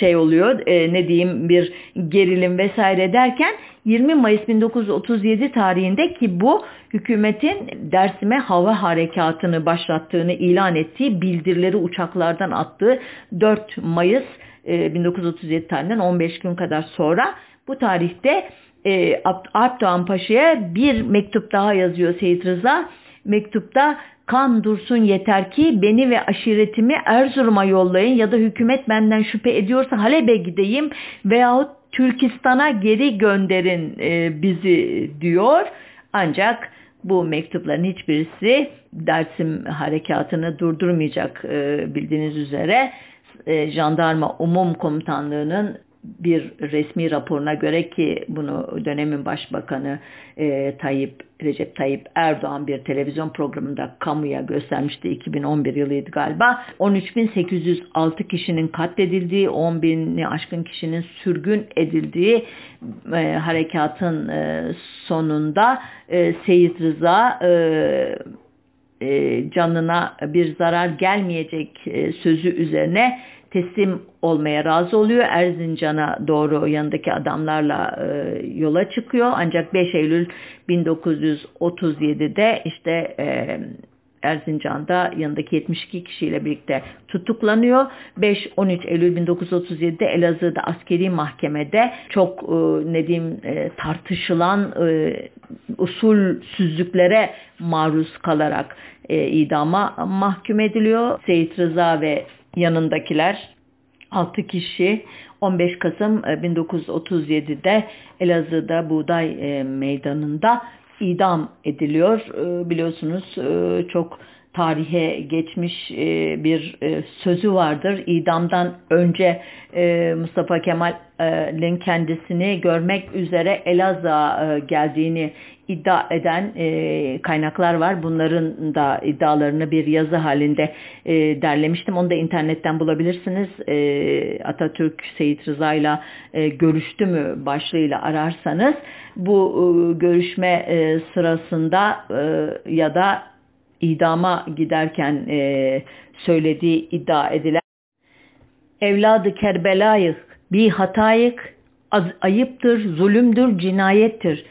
şey oluyor e, ne diyeyim bir gerilim vesaire derken 20 Mayıs 1937 tarihinde ki bu hükümetin Dersim'e hava harekatını başlattığını ilan ettiği bildirileri uçaklardan attığı 4 Mayıs e, 1937 tarihinden 15 gün kadar sonra bu tarihte e, Alp Doğan Paşa'ya bir mektup daha yazıyor Seyit Rıza. Mektupta kan dursun yeter ki beni ve aşiretimi Erzurum'a yollayın ya da hükümet benden şüphe ediyorsa Halep'e gideyim veyahut Türkistan'a geri gönderin e, bizi diyor. Ancak bu mektupların hiçbirisi Dersim harekatını durdurmayacak e, bildiğiniz üzere. E, Jandarma Umum Komutanlığı'nın bir resmi raporuna göre ki bunu dönemin başbakanı e, Tayyip Recep Tayyip Erdoğan bir televizyon programında kamuya göstermişti 2011 yılıydı galiba. 13.806 kişinin katledildiği, 10.000'i aşkın kişinin sürgün edildiği e, harekatın e, sonunda e, Seyit Rıza e, e, canına bir zarar gelmeyecek e, sözü üzerine teslim olmaya razı oluyor. Erzincan'a doğru yanındaki adamlarla e, yola çıkıyor. Ancak 5 Eylül 1937'de işte e, Erzincan'da yanındaki 72 kişiyle birlikte tutuklanıyor. 5-13 Eylül 1937'de Elazığ'da askeri mahkemede çok e, ne diyeyim e, tartışılan e, usulsüzlüklere maruz kalarak e, idama mahkum ediliyor. Seyit Rıza ve yanındakiler 6 kişi 15 Kasım 1937'de e, Elazığ'da Buğday e, Meydanı'nda idam ediliyor. E, biliyorsunuz çok tarihe geçmiş bir sözü vardır. İdamdan önce Mustafa Kemal'in kendisini görmek üzere Elazığ'a geldiğini iddia eden e, kaynaklar var. Bunların da iddialarını bir yazı halinde e, derlemiştim. Onu da internetten bulabilirsiniz. E, Atatürk Seyit Rıza ile e, görüştü mü başlığıyla ararsanız bu e, görüşme e, sırasında e, ya da idama giderken e, söylediği iddia edilen evladı Kerbela'yı bir hatayık ayıptır, zulümdür, cinayettir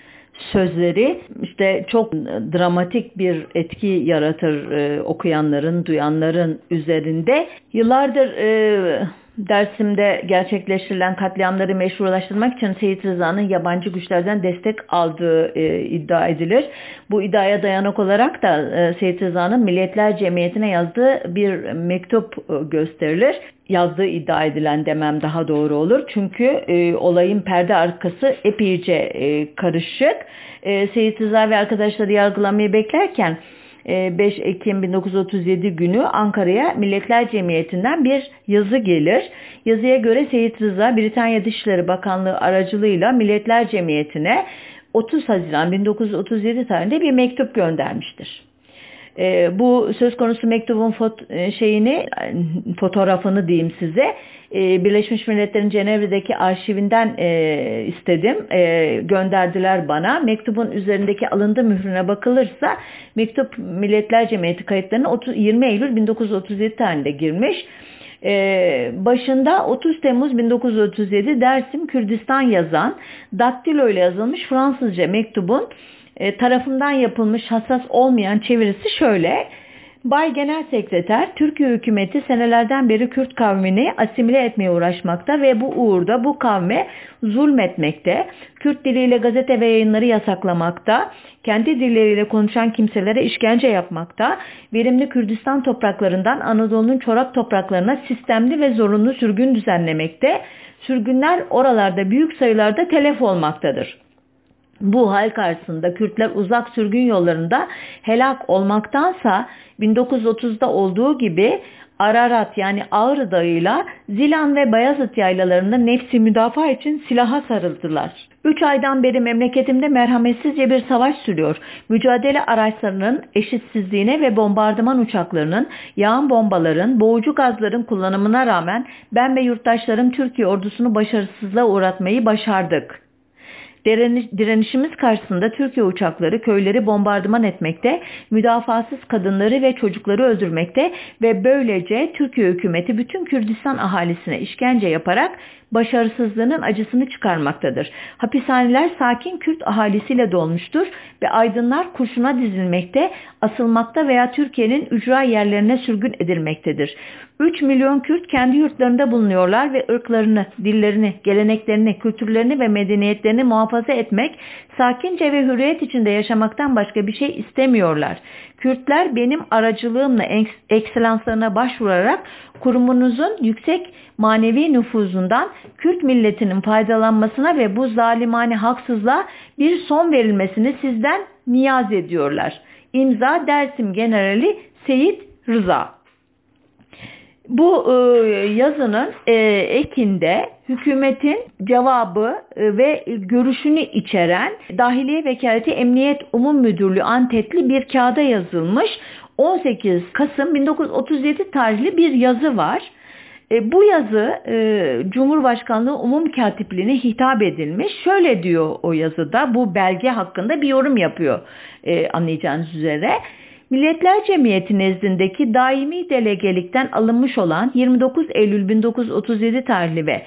sözleri işte çok dramatik bir etki yaratır e, okuyanların, duyanların üzerinde. Yıllardır e, Dersim'de gerçekleştirilen katliamları meşrulaştırmak için Seyit Rıza'nın yabancı güçlerden destek aldığı e, iddia edilir. Bu iddiaya dayanak olarak da e, Seyit Rıza'nın Milletler Cemiyeti'ne yazdığı bir mektup e, gösterilir. Yazdığı iddia edilen demem daha doğru olur. Çünkü e, olayın perde arkası epeyce e, karışık. E, Seyit Rıza ve arkadaşları yargılamayı beklerken 5 e, Ekim 1937 günü Ankara'ya Milletler Cemiyeti'nden bir yazı gelir. Yazıya göre Seyit Rıza Britanya Dışişleri Bakanlığı aracılığıyla Milletler Cemiyeti'ne 30 Haziran 1937 tarihinde bir mektup göndermiştir. E, bu söz konusu mektubun fot e, şeyini fotoğrafını diyeyim size e, Birleşmiş Milletler'in Cenevre'deki arşivinden e, istedim. E, gönderdiler bana. Mektubun üzerindeki alındı mührüne bakılırsa mektup Milletler Cemiyeti kayıtlarına 30, 20 Eylül 1937 tarihinde girmiş. Ee, başında 30 Temmuz 1937 Dersim Kürdistan yazan daktilo ile yazılmış Fransızca mektubun e, tarafından yapılmış hassas olmayan çevirisi şöyle. Bay Genel Sekreter, Türkiye hükümeti senelerden beri Kürt kavmini asimile etmeye uğraşmakta ve bu uğurda bu kavme zulmetmekte, Kürt diliyle gazete ve yayınları yasaklamakta, kendi dilleriyle konuşan kimselere işkence yapmakta, verimli Kürdistan topraklarından Anadolu'nun çorak topraklarına sistemli ve zorunlu sürgün düzenlemekte, sürgünler oralarda büyük sayılarda telef olmaktadır. Bu hal karşısında Kürtler uzak sürgün yollarında helak olmaktansa 1930'da olduğu gibi Ararat yani Ağrı Dağı'yla Zilan ve Bayazıt yaylalarında nefsi müdafaa için silaha sarıldılar. Üç aydan beri memleketimde merhametsizce bir savaş sürüyor. Mücadele araçlarının eşitsizliğine ve bombardıman uçaklarının, yağan bombaların, boğucu gazların kullanımına rağmen ben ve yurttaşlarım Türkiye ordusunu başarısızlığa uğratmayı başardık. Direnişimiz karşısında Türkiye uçakları köyleri bombardıman etmekte, müdafasız kadınları ve çocukları öldürmekte ve böylece Türkiye hükümeti bütün Kürdistan ahalisine işkence yaparak başarısızlığının acısını çıkarmaktadır. Hapishaneler sakin Kürt ahalisiyle dolmuştur ve aydınlar kurşuna dizilmekte, asılmakta veya Türkiye'nin ücra yerlerine sürgün edilmektedir. 3 milyon Kürt kendi yurtlarında bulunuyorlar ve ırklarını, dillerini, geleneklerini, kültürlerini ve medeniyetlerini muhafaza etmek, sakince ve hürriyet içinde yaşamaktan başka bir şey istemiyorlar. Kürtler benim aracılığımla ekselanslarına başvurarak kurumunuzun yüksek manevi nüfuzundan Kürt milletinin faydalanmasına ve bu zalimane haksızlığa bir son verilmesini sizden niyaz ediyorlar. İmza Dersim Generali Seyit Rıza. Bu e, yazının e, ekinde hükümetin cevabı e, ve görüşünü içeren Dahiliye Vekaleti Emniyet Umum Müdürlüğü antetli bir kağıda yazılmış 18 Kasım 1937 tarihli bir yazı var. E, bu yazı e, Cumhurbaşkanlığı Umum Katipliğine hitap edilmiş. Şöyle diyor o yazıda bu belge hakkında bir yorum yapıyor e, anlayacağınız üzere. Milletler Cemiyeti nezdindeki daimi delegelikten alınmış olan 29 Eylül 1937 tarihli ve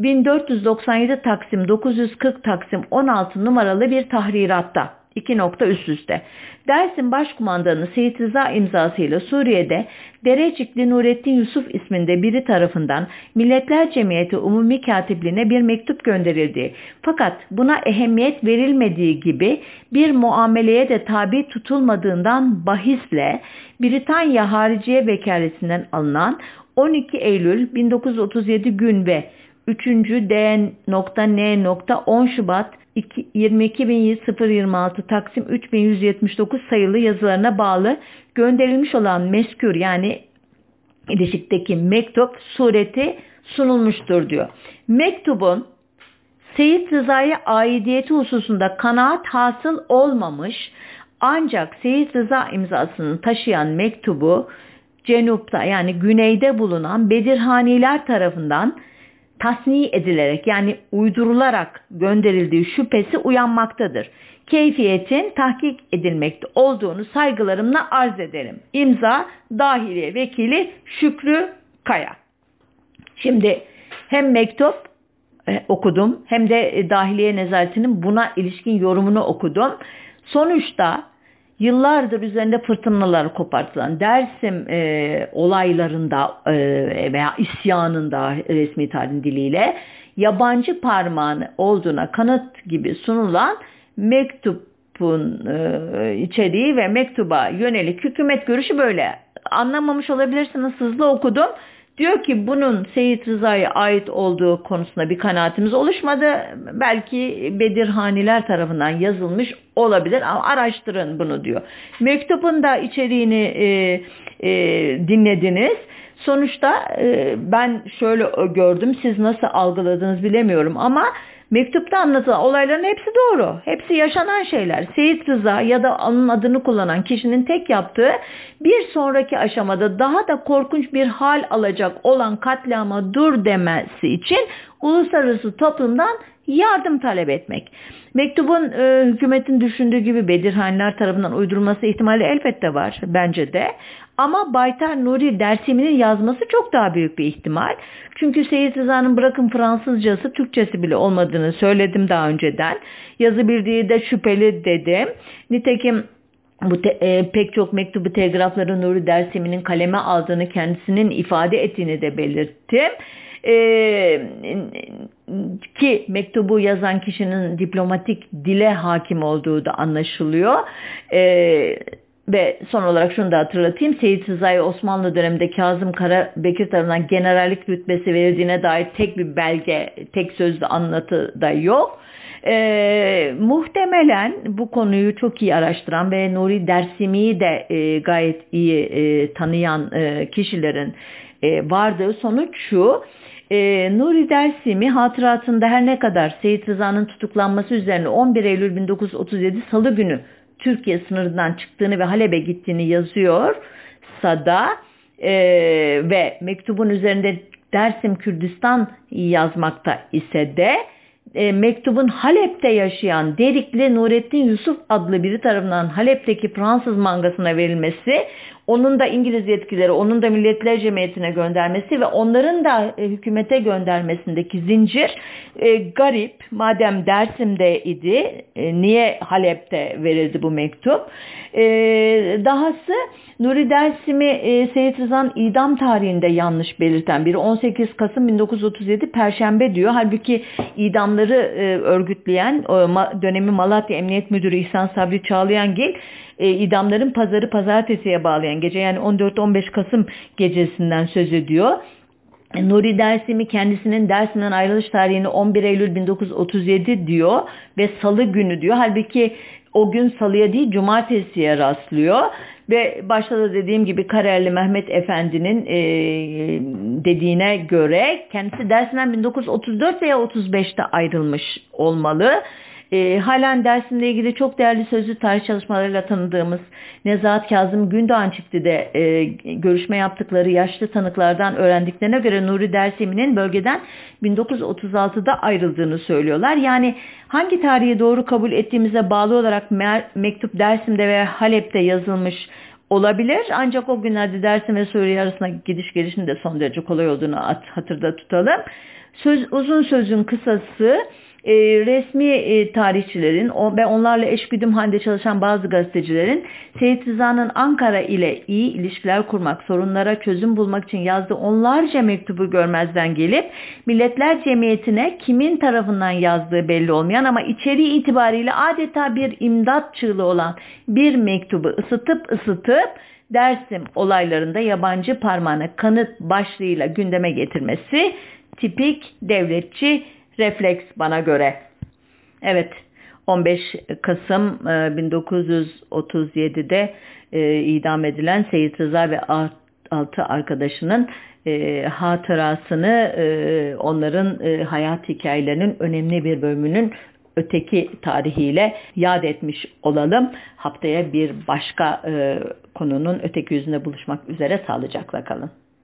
1497 Taksim 940 Taksim 16 numaralı bir tahriratta iki nokta üst üste. Dersim Başkumandanı Seyit Rıza imzasıyla Suriye'de Derecikli Nurettin Yusuf isminde biri tarafından Milletler Cemiyeti Umumi Katipliğine bir mektup gönderildi. Fakat buna ehemmiyet verilmediği gibi bir muameleye de tabi tutulmadığından bahisle Britanya Hariciye Vekalesinden alınan 12 Eylül 1937 gün ve 3. D.N. 10 Şubat 22.026 Taksim 3179 sayılı yazılarına bağlı gönderilmiş olan meskür yani ilişikteki mektup sureti sunulmuştur diyor. Mektubun Seyit Rıza'ya aidiyeti hususunda kanaat hasıl olmamış ancak Seyit Rıza imzasını taşıyan mektubu Cenup'ta yani güneyde bulunan Bedirhaniler tarafından tasni edilerek yani uydurularak gönderildiği şüphesi uyanmaktadır. Keyfiyetin tahkik edilmekte olduğunu saygılarımla arz ederim. İmza Dahiliye Vekili Şükrü Kaya. Şimdi hem mektup e, okudum hem de e, Dahiliye Nezaretinin buna ilişkin yorumunu okudum. Sonuçta yıllardır üzerinde fırtınalar kopartılan Dersim e, olaylarında e, veya isyanında resmi tarihin diliyle yabancı parmağını olduğuna kanıt gibi sunulan mektubun e, içeriği ve mektuba yönelik hükümet görüşü böyle. Anlamamış olabilirsiniz hızlı okudum. Diyor ki bunun Seyit Rıza'ya ait olduğu konusunda bir kanaatimiz oluşmadı. Belki Bedirhaniler tarafından yazılmış olabilir ama araştırın bunu diyor. Mektubun da içeriğini e, e, dinlediniz. Sonuçta e, ben şöyle gördüm siz nasıl algıladınız bilemiyorum ama Mektupta anlatılan olayların hepsi doğru. Hepsi yaşanan şeyler. Seyit Rıza ya da onun adını kullanan kişinin tek yaptığı bir sonraki aşamada daha da korkunç bir hal alacak olan katliama dur demesi için uluslararası toplumdan yardım talep etmek. Mektubun e, hükümetin düşündüğü gibi Bedirhanlar tarafından uydurulması ihtimali elbette var bence de. Ama Baytar Nuri Dersimi'nin yazması çok daha büyük bir ihtimal. Çünkü Seyit Rıza'nın bırakın Fransızcası Türkçesi bile olmadığını söyledim daha önceden. Yazı bildiği de şüpheli dedim. Nitekim bu te, e, pek çok mektubu telgrafları Nuri Dersimi'nin kaleme aldığını kendisinin ifade ettiğini de belirttim. Ee, ki mektubu yazan kişinin diplomatik dile hakim olduğu da anlaşılıyor. Ee, ve son olarak şunu da hatırlatayım. Seyit Sezai Osmanlı döneminde Kazım Karabekir tarafından generallik rütbesi verildiğine dair tek bir belge, tek sözlü anlatı da yok. Ee, muhtemelen bu konuyu çok iyi araştıran ve Nuri Dersimi'yi de e, gayet iyi e, tanıyan e, kişilerin e, vardığı sonuç şu. E, Nuri Dersimi hatıratında her ne kadar Seyit Rıza'nın tutuklanması üzerine 11 Eylül 1937 Salı günü Türkiye sınırından çıktığını ve Halep'e gittiğini yazıyor Sada e, ve mektubun üzerinde Dersim Kürdistan yazmakta ise de e, mektubun Halep'te yaşayan Derikli Nurettin Yusuf adlı biri tarafından Halep'teki Fransız mangasına verilmesi, onun da İngiliz yetkileri, onun da Milletler Cemiyeti'ne göndermesi ve onların da e, hükümete göndermesindeki zincir e, garip. Madem Dersim'de idi, e, niye Halep'te verildi bu mektup? E, dahası Nuri Dersim'i e, Seyit Rıza'nın idam tarihinde yanlış belirten biri 18 Kasım 1937 Perşembe diyor. Halbuki idamları e, örgütleyen ma, dönemi Malatya Emniyet Müdürü İhsan Sabri Çağlayangil e, idamların pazarı pazartesiye bağlayan gece yani 14-15 Kasım gecesinden söz ediyor. Nuri Dersimi kendisinin Dersim'den ayrılış tarihini 11 Eylül 1937 diyor ve salı günü diyor. Halbuki o gün salıya değil cumartesiye rastlıyor. Ve başta da dediğim gibi Karayeli Mehmet Efendi'nin e, dediğine göre kendisi dersinden 1934 veya 35'te ayrılmış olmalı. E, halen dersimle ilgili çok değerli sözlü tarih çalışmalarıyla tanıdığımız Nezahat Kazım Gündoğan çifti de e, görüşme yaptıkları yaşlı tanıklardan öğrendiklerine göre Nuri Dersimi'nin bölgeden 1936'da ayrıldığını söylüyorlar. Yani hangi tarihi doğru kabul ettiğimize bağlı olarak mektup Dersim'de ve Halep'te yazılmış olabilir. Ancak o günlerde Dersim ve Suriye arasında gidiş gelişin de son derece kolay olduğunu hatırda tutalım. Söz, uzun sözün kısası e, resmi e, tarihçilerin ve onlarla eşgüdüm halinde çalışan bazı gazetecilerin Seyit Rıza'nın Ankara ile iyi ilişkiler kurmak, sorunlara çözüm bulmak için yazdığı onlarca mektubu görmezden gelip Milletler Cemiyeti'ne kimin tarafından yazdığı belli olmayan ama içeriği itibariyle adeta bir imdat çığlığı olan bir mektubu ısıtıp ısıtıp Dersim olaylarında yabancı parmağını kanıt başlığıyla gündeme getirmesi tipik devletçi refleks bana göre. Evet 15 Kasım 1937'de e, e, idam edilen Seyit Rıza ve altı arkadaşının e, hatırasını onların hayat hikayelerinin önemli bir bölümünün öteki tarihiyle yad etmiş olalım. Haftaya bir başka konunun öteki yüzünde buluşmak üzere sağlıcakla kalın.